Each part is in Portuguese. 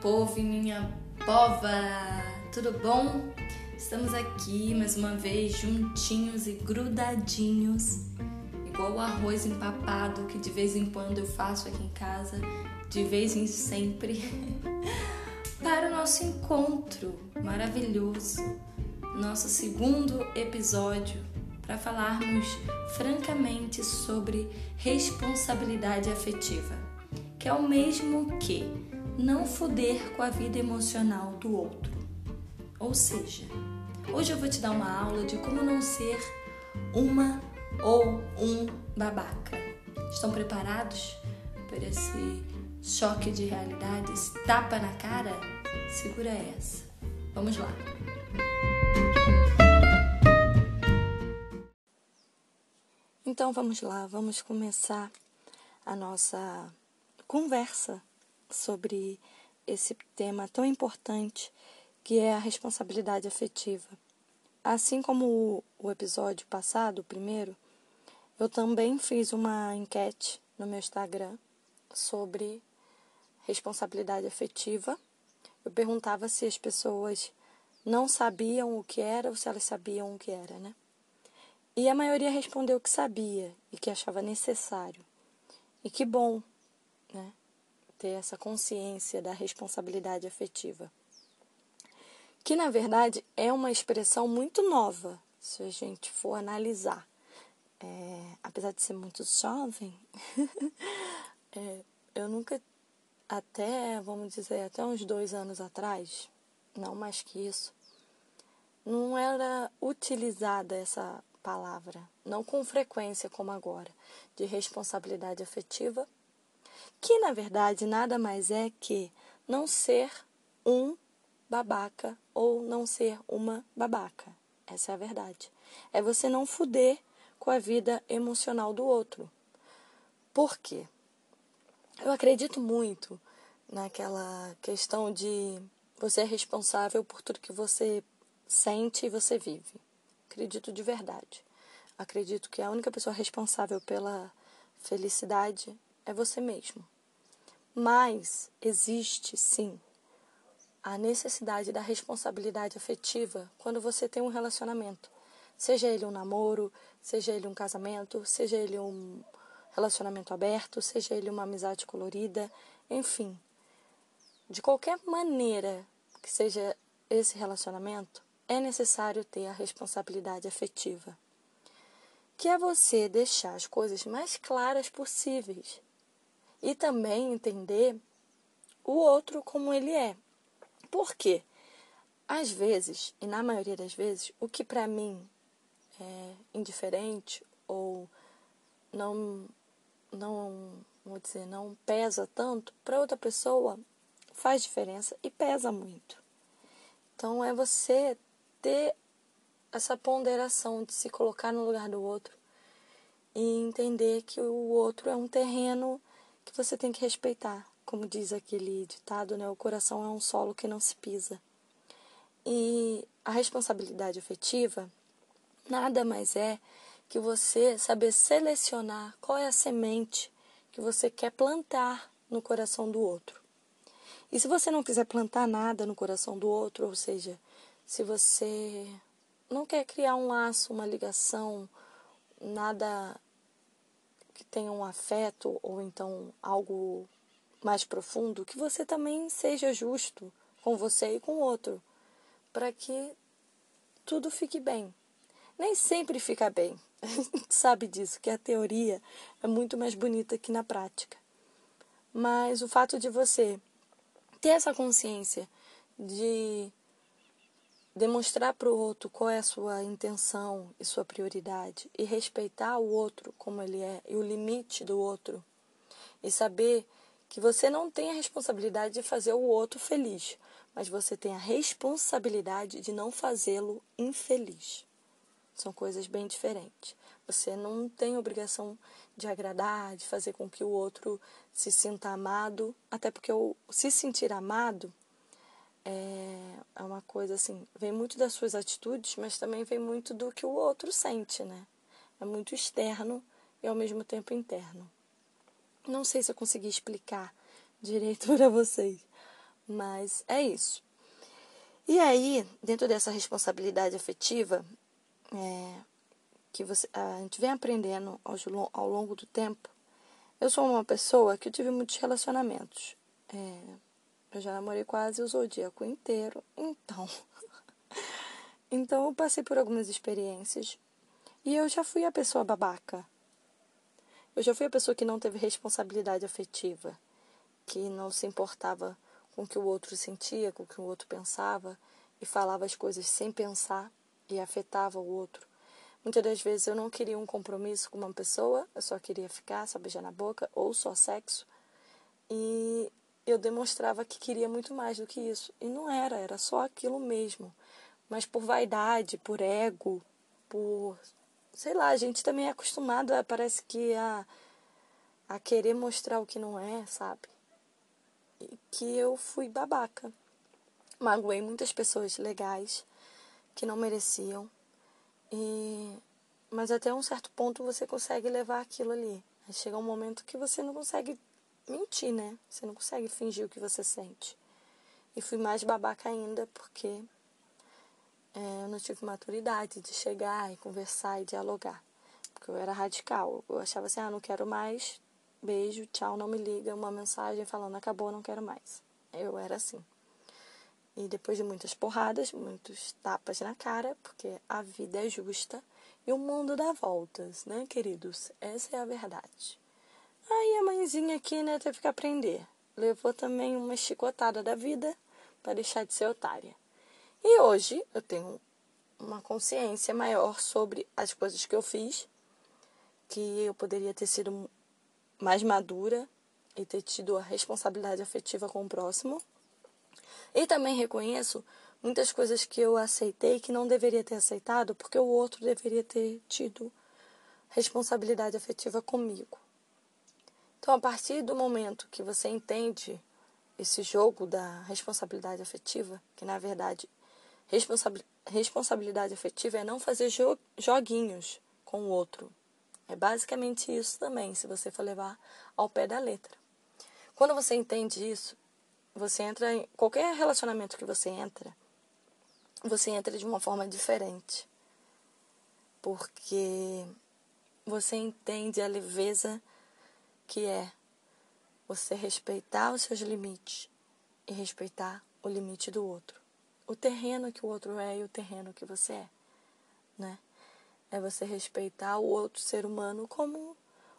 povo e minha pova! Tudo bom? Estamos aqui mais uma vez juntinhos e grudadinhos, igual o arroz empapado que de vez em quando eu faço aqui em casa, de vez em sempre, para o nosso encontro maravilhoso, nosso segundo episódio, para falarmos francamente sobre responsabilidade afetiva, que é o mesmo que não foder com a vida emocional do outro. Ou seja, hoje eu vou te dar uma aula de como não ser uma ou um babaca. Estão preparados para esse choque de realidade, esse tapa na cara? Segura essa. Vamos lá. Então vamos lá, vamos começar a nossa conversa sobre esse tema tão importante que é a responsabilidade afetiva. Assim como o episódio passado, o primeiro, eu também fiz uma enquete no meu Instagram sobre responsabilidade afetiva. Eu perguntava se as pessoas não sabiam o que era ou se elas sabiam o que era, né? E a maioria respondeu que sabia e que achava necessário. E que bom, né? Ter essa consciência da responsabilidade afetiva. Que na verdade é uma expressão muito nova, se a gente for analisar. É, apesar de ser muito jovem, é, eu nunca, até, vamos dizer, até uns dois anos atrás, não mais que isso, não era utilizada essa palavra, não com frequência como agora, de responsabilidade afetiva que na verdade nada mais é que não ser um babaca ou não ser uma babaca. Essa é a verdade. É você não fuder com a vida emocional do outro. Por quê? Eu acredito muito naquela questão de você é responsável por tudo que você sente e você vive. Acredito de verdade. Acredito que a única pessoa responsável pela felicidade é você mesmo. Mas existe sim a necessidade da responsabilidade afetiva quando você tem um relacionamento. Seja ele um namoro, seja ele um casamento, seja ele um relacionamento aberto, seja ele uma amizade colorida, enfim. De qualquer maneira que seja esse relacionamento, é necessário ter a responsabilidade afetiva. Que é você deixar as coisas mais claras possíveis e também entender o outro como ele é. Por quê? Às vezes, e na maioria das vezes, o que para mim é indiferente ou não não vou dizer não pesa tanto para outra pessoa faz diferença e pesa muito. Então é você ter essa ponderação de se colocar no lugar do outro e entender que o outro é um terreno que você tem que respeitar. Como diz aquele ditado, né? O coração é um solo que não se pisa. E a responsabilidade afetiva nada mais é que você saber selecionar qual é a semente que você quer plantar no coração do outro. E se você não quiser plantar nada no coração do outro, ou seja, se você não quer criar um laço, uma ligação, nada que tenha um afeto ou então algo mais profundo, que você também seja justo com você e com o outro, para que tudo fique bem. Nem sempre fica bem, a gente sabe disso, que a teoria é muito mais bonita que na prática. Mas o fato de você ter essa consciência de demonstrar para o outro qual é a sua intenção e sua prioridade e respeitar o outro como ele é e o limite do outro e saber que você não tem a responsabilidade de fazer o outro feliz, mas você tem a responsabilidade de não fazê-lo infeliz. São coisas bem diferentes. Você não tem obrigação de agradar, de fazer com que o outro se sinta amado, até porque o se sentir amado é, é uma coisa assim, vem muito das suas atitudes, mas também vem muito do que o outro sente, né? É muito externo e ao mesmo tempo interno. Não sei se eu consegui explicar direito para vocês, Mas é isso. E aí, dentro dessa responsabilidade afetiva, é, que você, a gente vem aprendendo ao, ao longo do tempo, eu sou uma pessoa que eu tive muitos relacionamentos. É, eu já namorei quase o zodíaco inteiro, então. então eu passei por algumas experiências e eu já fui a pessoa babaca. Eu já fui a pessoa que não teve responsabilidade afetiva, que não se importava com o que o outro sentia, com o que o outro pensava e falava as coisas sem pensar e afetava o outro. Muitas das vezes eu não queria um compromisso com uma pessoa, eu só queria ficar, só beijar na boca ou só sexo. E eu demonstrava que queria muito mais do que isso. E não era, era só aquilo mesmo. Mas por vaidade, por ego, por. Sei lá, a gente também é acostumado, parece que a, a querer mostrar o que não é, sabe? E que eu fui babaca. Magoei muitas pessoas legais que não mereciam. E mas até um certo ponto você consegue levar aquilo ali. Chega um momento que você não consegue mentir, né? Você não consegue fingir o que você sente. E fui mais babaca ainda porque é, eu não tive maturidade de chegar e conversar e dialogar. Porque eu era radical. Eu achava assim, ah, não quero mais, beijo, tchau, não me liga, uma mensagem falando acabou, não quero mais. Eu era assim. E depois de muitas porradas, muitos tapas na cara, porque a vida é justa e o mundo dá voltas, né, queridos? Essa é a verdade. Aí a mãezinha aqui, né, teve que aprender. Levou também uma chicotada da vida para deixar de ser otária. E hoje eu tenho uma consciência maior sobre as coisas que eu fiz, que eu poderia ter sido mais madura e ter tido a responsabilidade afetiva com o próximo. E também reconheço muitas coisas que eu aceitei que não deveria ter aceitado, porque o outro deveria ter tido responsabilidade afetiva comigo. Então, a partir do momento que você entende esse jogo da responsabilidade afetiva, que na verdade responsabilidade afetiva é não fazer jo joguinhos com o outro. É basicamente isso também, se você for levar ao pé da letra. Quando você entende isso, você entra em qualquer relacionamento que você entra, você entra de uma forma diferente. Porque você entende a leveza que é você respeitar os seus limites e respeitar o limite do outro. O terreno que o outro é e o terreno que você é, né? É você respeitar o outro ser humano como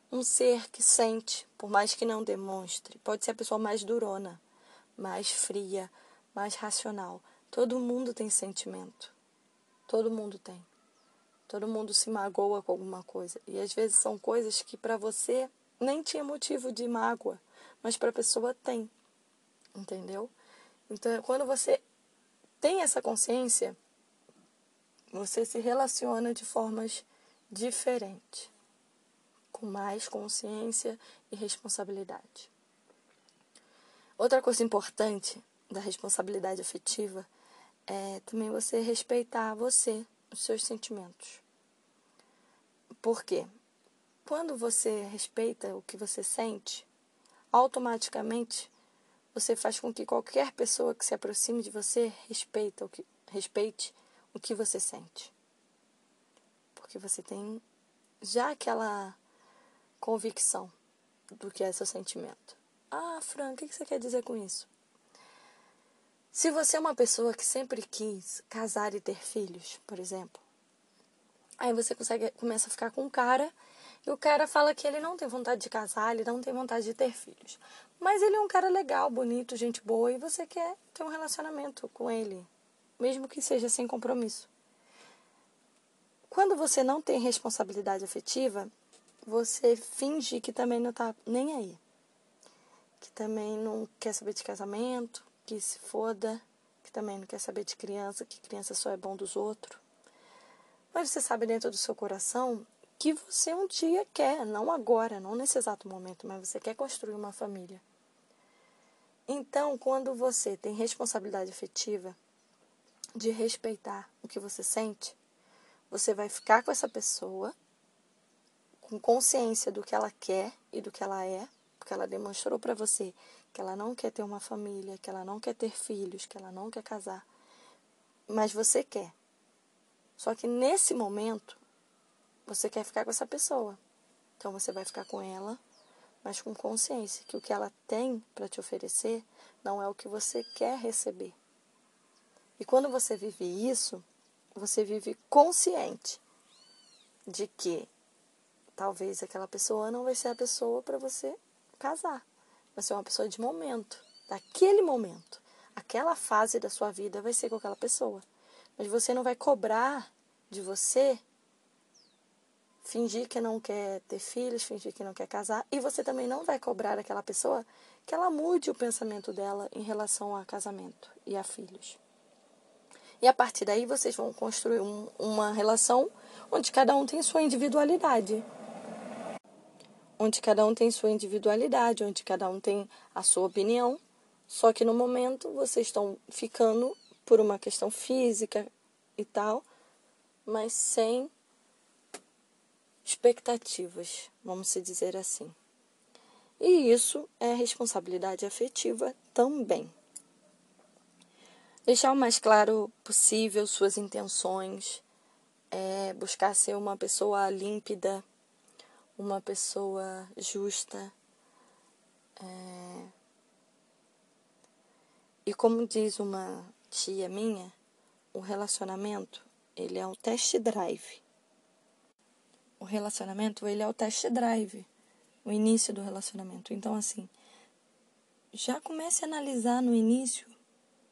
um ser que sente, por mais que não demonstre. Pode ser a pessoa mais durona, mais fria, mais racional. Todo mundo tem sentimento. Todo mundo tem. Todo mundo se magoa com alguma coisa. E às vezes são coisas que para você nem tinha motivo de mágoa, mas para a pessoa tem. Entendeu? Então, quando você tem essa consciência, você se relaciona de formas diferentes, com mais consciência e responsabilidade. Outra coisa importante da responsabilidade afetiva é também você respeitar você, os seus sentimentos. Por quê? Quando você respeita o que você sente, automaticamente você faz com que qualquer pessoa que se aproxime de você respeite o que, respeite o que você sente. Porque você tem já aquela convicção do que é seu sentimento. Ah, Fran, o que você quer dizer com isso? Se você é uma pessoa que sempre quis casar e ter filhos, por exemplo, aí você consegue começa a ficar com um cara e o cara fala que ele não tem vontade de casar, ele não tem vontade de ter filhos. Mas ele é um cara legal, bonito, gente boa, e você quer ter um relacionamento com ele, mesmo que seja sem compromisso. Quando você não tem responsabilidade afetiva, você finge que também não tá nem aí. Que também não quer saber de casamento, que se foda, que também não quer saber de criança, que criança só é bom dos outros. Mas você sabe dentro do seu coração que você um dia quer, não agora, não nesse exato momento, mas você quer construir uma família. Então, quando você tem responsabilidade afetiva de respeitar o que você sente, você vai ficar com essa pessoa com consciência do que ela quer e do que ela é, porque ela demonstrou para você que ela não quer ter uma família, que ela não quer ter filhos, que ela não quer casar, mas você quer. Só que nesse momento, você quer ficar com essa pessoa. Então você vai ficar com ela, mas com consciência que o que ela tem para te oferecer não é o que você quer receber. E quando você vive isso, você vive consciente de que talvez aquela pessoa não vai ser a pessoa para você casar. Vai ser uma pessoa de momento, daquele momento. Aquela fase da sua vida vai ser com aquela pessoa. Mas você não vai cobrar de você fingir que não quer ter filhos, fingir que não quer casar, e você também não vai cobrar aquela pessoa que ela mude o pensamento dela em relação a casamento e a filhos. E a partir daí vocês vão construir um, uma relação onde cada um tem sua individualidade. Onde cada um tem sua individualidade, onde cada um tem a sua opinião. Só que no momento vocês estão ficando por uma questão física e tal, mas sem expectativas, vamos se dizer assim. E isso é responsabilidade afetiva também. Deixar o mais claro possível suas intenções, é buscar ser uma pessoa límpida, uma pessoa justa. É... E como diz uma tia minha, o relacionamento ele é um test drive. O relacionamento ele é o test drive, o início do relacionamento. Então assim, já comece a analisar no início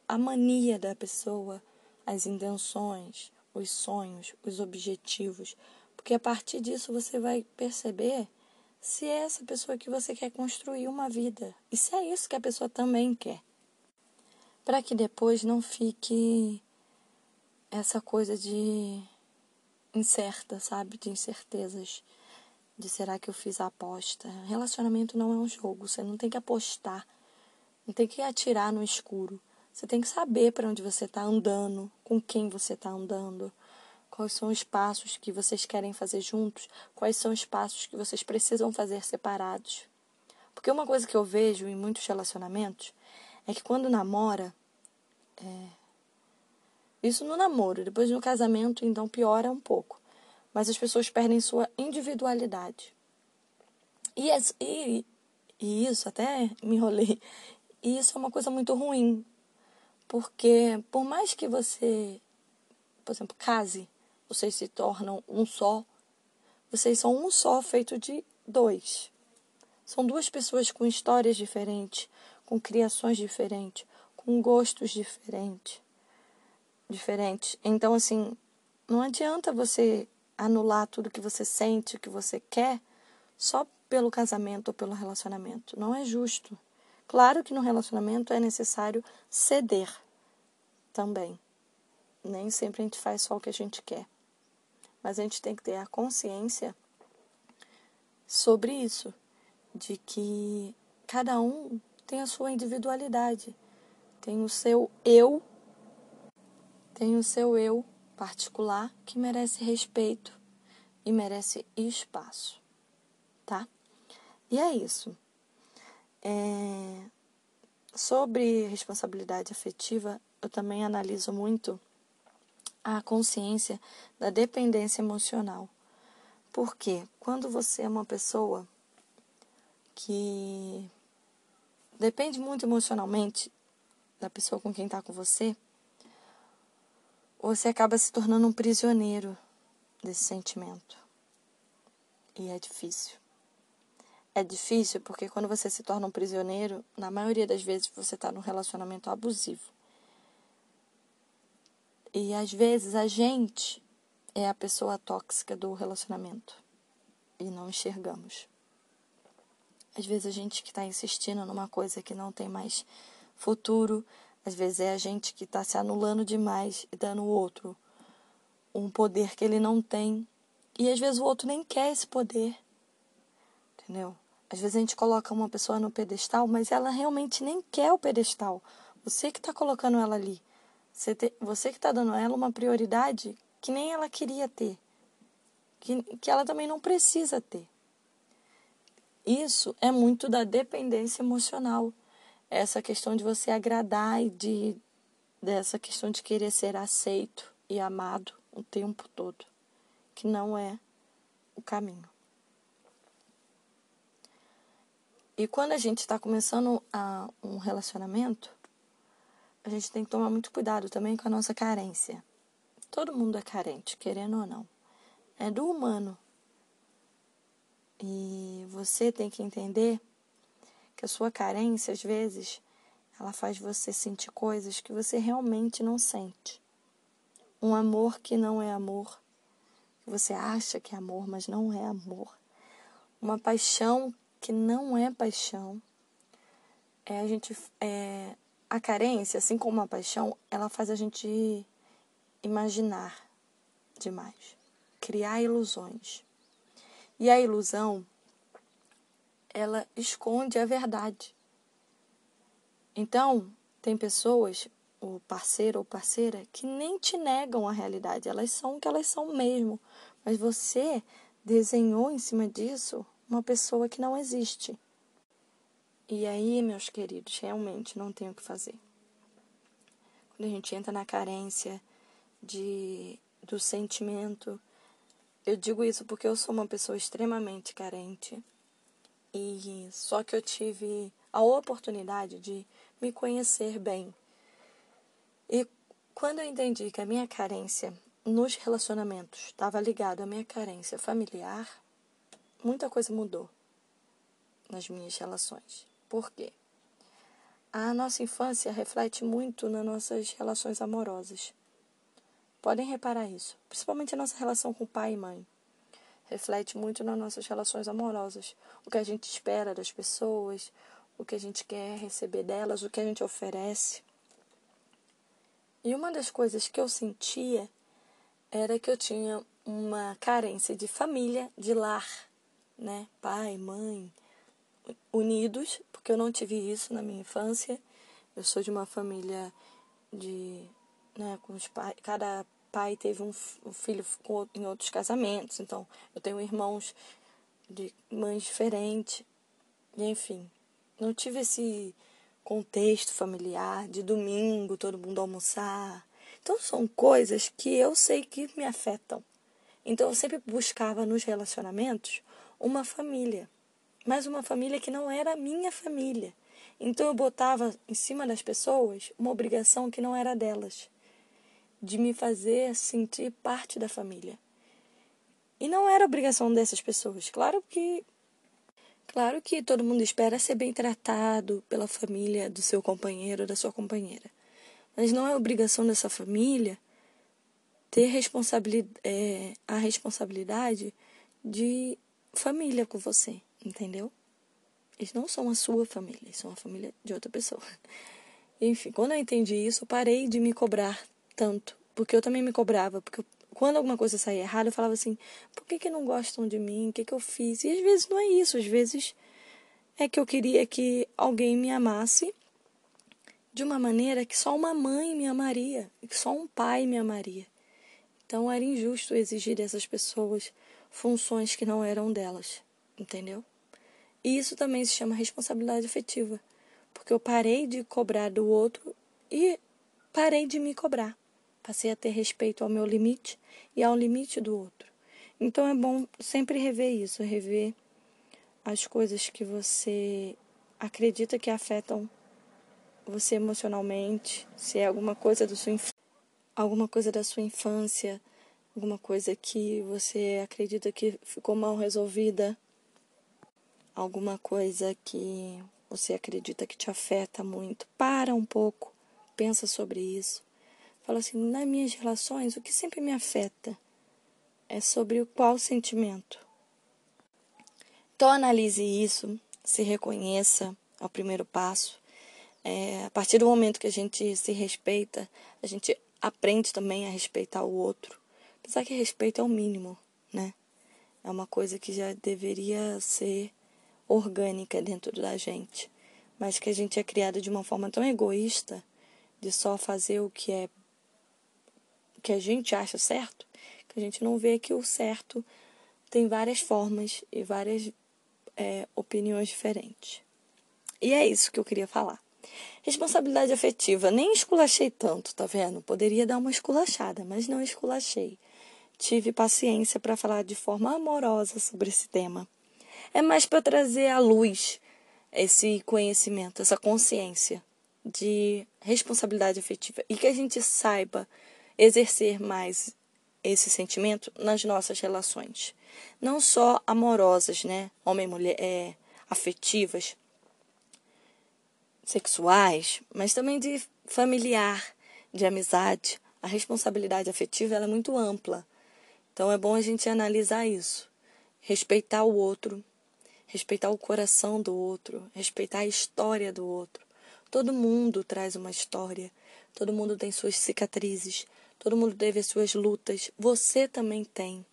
a mania da pessoa, as intenções, os sonhos, os objetivos, porque a partir disso você vai perceber se é essa pessoa que você quer construir uma vida e se é isso que a pessoa também quer. Para que depois não fique essa coisa de incerta, sabe? De incertezas. De será que eu fiz a aposta? Relacionamento não é um jogo, você não tem que apostar, não tem que atirar no escuro. Você tem que saber para onde você está andando, com quem você está andando, quais são os passos que vocês querem fazer juntos, quais são os passos que vocês precisam fazer separados. Porque uma coisa que eu vejo em muitos relacionamentos é que quando namora, é... isso no namoro, depois no casamento, então piora um pouco. Mas as pessoas perdem sua individualidade. E, e, e isso, até me enrolei, e isso é uma coisa muito ruim, porque por mais que você, por exemplo, case, vocês se tornam um só, vocês são um só feito de dois. São duas pessoas com histórias diferentes, com criações diferentes, com gostos diferentes. Diferentes. Então, assim, não adianta você anular tudo que você sente, que você quer, só pelo casamento ou pelo relacionamento. Não é justo. Claro que no relacionamento é necessário ceder também. Nem sempre a gente faz só o que a gente quer. Mas a gente tem que ter a consciência sobre isso, de que cada um tem a sua individualidade, tem o seu eu, tem o seu eu particular que merece respeito e merece espaço, tá? E é isso. É, sobre responsabilidade afetiva, eu também analiso muito a consciência da dependência emocional. Porque quando você é uma pessoa que depende muito emocionalmente da pessoa com quem está com você, você acaba se tornando um prisioneiro desse sentimento. E é difícil. É difícil porque quando você se torna um prisioneiro, na maioria das vezes você está num relacionamento abusivo. E às vezes a gente é a pessoa tóxica do relacionamento e não enxergamos. Às vezes a gente que está insistindo numa coisa que não tem mais futuro, às vezes é a gente que está se anulando demais e dando o outro um poder que ele não tem. E às vezes o outro nem quer esse poder entendeu? Às vezes a gente coloca uma pessoa no pedestal, mas ela realmente nem quer o pedestal. Você que está colocando ela ali. Você, te, você que está dando a ela uma prioridade que nem ela queria ter. Que, que ela também não precisa ter. Isso é muito da dependência emocional. Essa questão de você agradar e de dessa questão de querer ser aceito e amado o tempo todo, que não é o caminho. E quando a gente está começando a, um relacionamento, a gente tem que tomar muito cuidado também com a nossa carência. Todo mundo é carente, querendo ou não. É do humano. E você tem que entender que a sua carência, às vezes, ela faz você sentir coisas que você realmente não sente. Um amor que não é amor, que você acha que é amor, mas não é amor. Uma paixão que não é paixão. É a gente é, a carência, assim como a paixão, ela faz a gente imaginar demais, criar ilusões. E a ilusão ela esconde a verdade. Então, tem pessoas, o parceiro ou parceira, que nem te negam a realidade, elas são o que elas são mesmo, mas você desenhou em cima disso uma pessoa que não existe. E aí, meus queridos, realmente não tem o que fazer. Quando a gente entra na carência de, do sentimento, eu digo isso porque eu sou uma pessoa extremamente carente. E só que eu tive a oportunidade de me conhecer bem. E quando eu entendi que a minha carência nos relacionamentos estava ligada à minha carência familiar, muita coisa mudou nas minhas relações. Por quê? A nossa infância reflete muito nas nossas relações amorosas. Podem reparar isso, principalmente a nossa relação com pai e mãe. Reflete muito nas nossas relações amorosas. O que a gente espera das pessoas, o que a gente quer receber delas, o que a gente oferece. E uma das coisas que eu sentia era que eu tinha uma carência de família, de lar né? Pai, mãe, unidos, porque eu não tive isso na minha infância. Eu sou de uma família de, né, com os pais, cada pai teve um, filho em outros casamentos, então eu tenho irmãos de mães diferentes, enfim, não tive esse contexto familiar de domingo todo mundo almoçar. Então são coisas que eu sei que me afetam. Então eu sempre buscava nos relacionamentos uma família, mas uma família que não era a minha família. Então eu botava em cima das pessoas uma obrigação que não era delas, de me fazer sentir parte da família. E não era obrigação dessas pessoas. Claro que claro que todo mundo espera ser bem tratado pela família do seu companheiro da sua companheira. Mas não é obrigação dessa família ter responsabilidade, é, a responsabilidade de família com você, entendeu? Eles não são a sua família, eles são a família de outra pessoa. Enfim, quando eu entendi isso, eu parei de me cobrar tanto, porque eu também me cobrava, porque quando alguma coisa saía errada, eu falava assim: por que, que não gostam de mim? O que, que eu fiz? E às vezes não é isso, às vezes é que eu queria que alguém me amasse de uma maneira que só uma mãe me amaria, que só um pai me amaria. Então era injusto exigir dessas pessoas funções que não eram delas, entendeu? E isso também se chama responsabilidade afetiva, porque eu parei de cobrar do outro e parei de me cobrar. Passei a ter respeito ao meu limite e ao limite do outro. Então é bom sempre rever isso, rever as coisas que você acredita que afetam você emocionalmente, se é alguma coisa do sua alguma coisa da sua infância, alguma coisa que você acredita que ficou mal resolvida, alguma coisa que você acredita que te afeta muito, para um pouco, pensa sobre isso. Fala assim: nas minhas relações, o que sempre me afeta é sobre o qual sentimento. Então, analise isso, se reconheça, é o primeiro passo. É, a partir do momento que a gente se respeita, a gente aprende também a respeitar o outro. Apesar que respeito é o mínimo, né? É uma coisa que já deveria ser orgânica dentro da gente, mas que a gente é criado de uma forma tão egoísta de só fazer o que é que a gente acha certo, que a gente não vê que o certo tem várias formas e várias é, opiniões diferentes. E é isso que eu queria falar. Responsabilidade afetiva, nem esculachei tanto, tá vendo? Poderia dar uma esculachada, mas não esculachei. Tive paciência para falar de forma amorosa sobre esse tema. É mais para trazer à luz esse conhecimento, essa consciência de responsabilidade afetiva e que a gente saiba exercer mais esse sentimento nas nossas relações, não só amorosas, né, homem mulher, é, afetivas, sexuais, mas também de familiar, de amizade. A responsabilidade afetiva é muito ampla. Então é bom a gente analisar isso. Respeitar o outro, respeitar o coração do outro, respeitar a história do outro. Todo mundo traz uma história, todo mundo tem suas cicatrizes, todo mundo teve as suas lutas. Você também tem.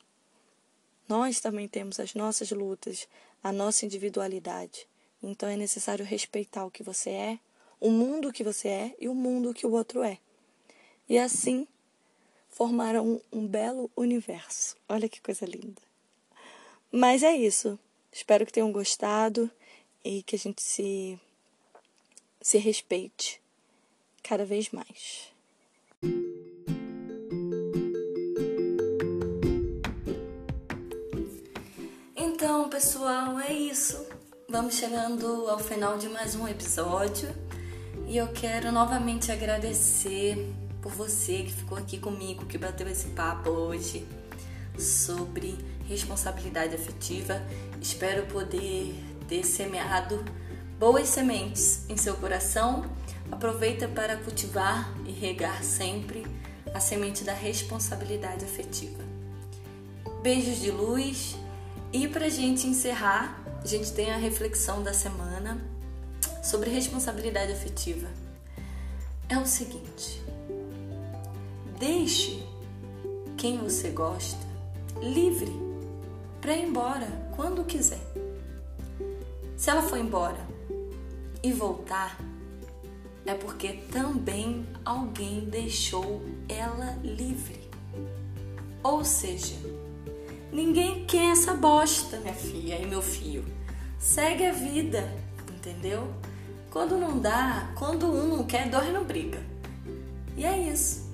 Nós também temos as nossas lutas, a nossa individualidade. Então é necessário respeitar o que você é, o mundo que você é e o mundo que o outro é. E assim formaram um, belo universo. Olha que coisa linda. Mas é isso. Espero que tenham gostado e que a gente se se respeite cada vez mais. Então, pessoal, é isso. Vamos chegando ao final de mais um episódio e eu quero novamente agradecer por você que ficou aqui comigo, que bateu esse papo hoje sobre responsabilidade afetiva. Espero poder ter semeado boas sementes em seu coração. Aproveita para cultivar e regar sempre a semente da responsabilidade afetiva. Beijos de luz e para gente encerrar, a gente tem a reflexão da semana sobre responsabilidade afetiva. É o seguinte: deixe quem você gosta livre para ir embora quando quiser. Se ela for embora e voltar, é porque também alguém deixou ela livre. Ou seja, ninguém quer essa bosta, minha filha e meu filho. Segue a vida, entendeu? Quando não dá, quando um não quer, dói não briga. E é isso.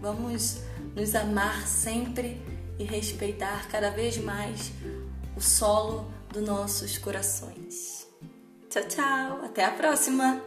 Vamos nos amar sempre e respeitar cada vez mais o solo dos nossos corações. Tchau, tchau. Até a próxima!